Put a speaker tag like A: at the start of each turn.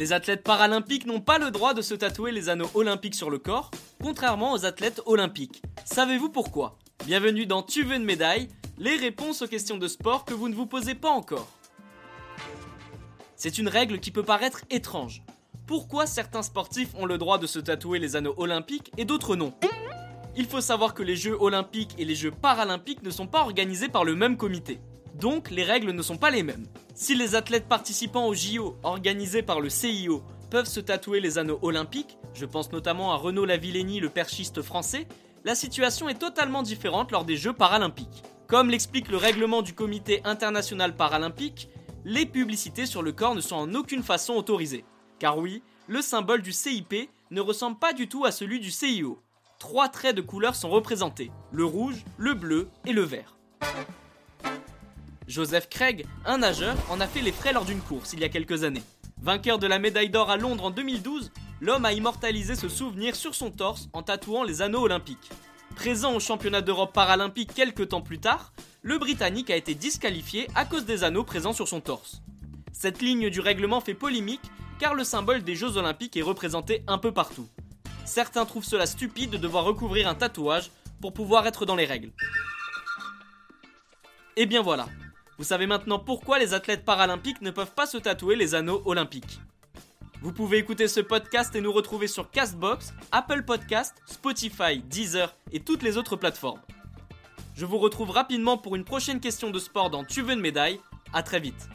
A: Les athlètes paralympiques n'ont pas le droit de se tatouer les anneaux olympiques sur le corps, contrairement aux athlètes olympiques. Savez-vous pourquoi? Bienvenue dans Tu veux une médaille Les réponses aux questions de sport que vous ne vous posez pas encore. C'est une règle qui peut paraître étrange. Pourquoi certains sportifs ont le droit de se tatouer les anneaux olympiques et d'autres non? Il faut savoir que les Jeux olympiques et les Jeux paralympiques ne sont pas organisés par le même comité. Donc les règles ne sont pas les mêmes. Si les athlètes participant aux JO organisés par le CIO peuvent se tatouer les anneaux olympiques, je pense notamment à Renaud Lavillenie, le perchiste français, la situation est totalement différente lors des Jeux paralympiques. Comme l'explique le règlement du comité international paralympique, les publicités sur le corps ne sont en aucune façon autorisées. Car oui, le symbole du CIP ne ressemble pas du tout à celui du CIO. Trois traits de couleur sont représentés, le rouge, le bleu et le vert. Joseph Craig, un nageur, en a fait les frais lors d'une course il y a quelques années. Vainqueur de la médaille d'or à Londres en 2012, l'homme a immortalisé ce souvenir sur son torse en tatouant les anneaux olympiques. Présent au championnat d'Europe paralympique quelques temps plus tard, le Britannique a été disqualifié à cause des anneaux présents sur son torse. Cette ligne du règlement fait polémique car le symbole des Jeux olympiques est représenté un peu partout. Certains trouvent cela stupide de devoir recouvrir un tatouage pour pouvoir être dans les règles. Et bien voilà, vous savez maintenant pourquoi les athlètes paralympiques ne peuvent pas se tatouer les anneaux olympiques. Vous pouvez écouter ce podcast et nous retrouver sur Castbox, Apple Podcast, Spotify, Deezer et toutes les autres plateformes. Je vous retrouve rapidement pour une prochaine question de sport dans Tu veux une médaille. À très vite.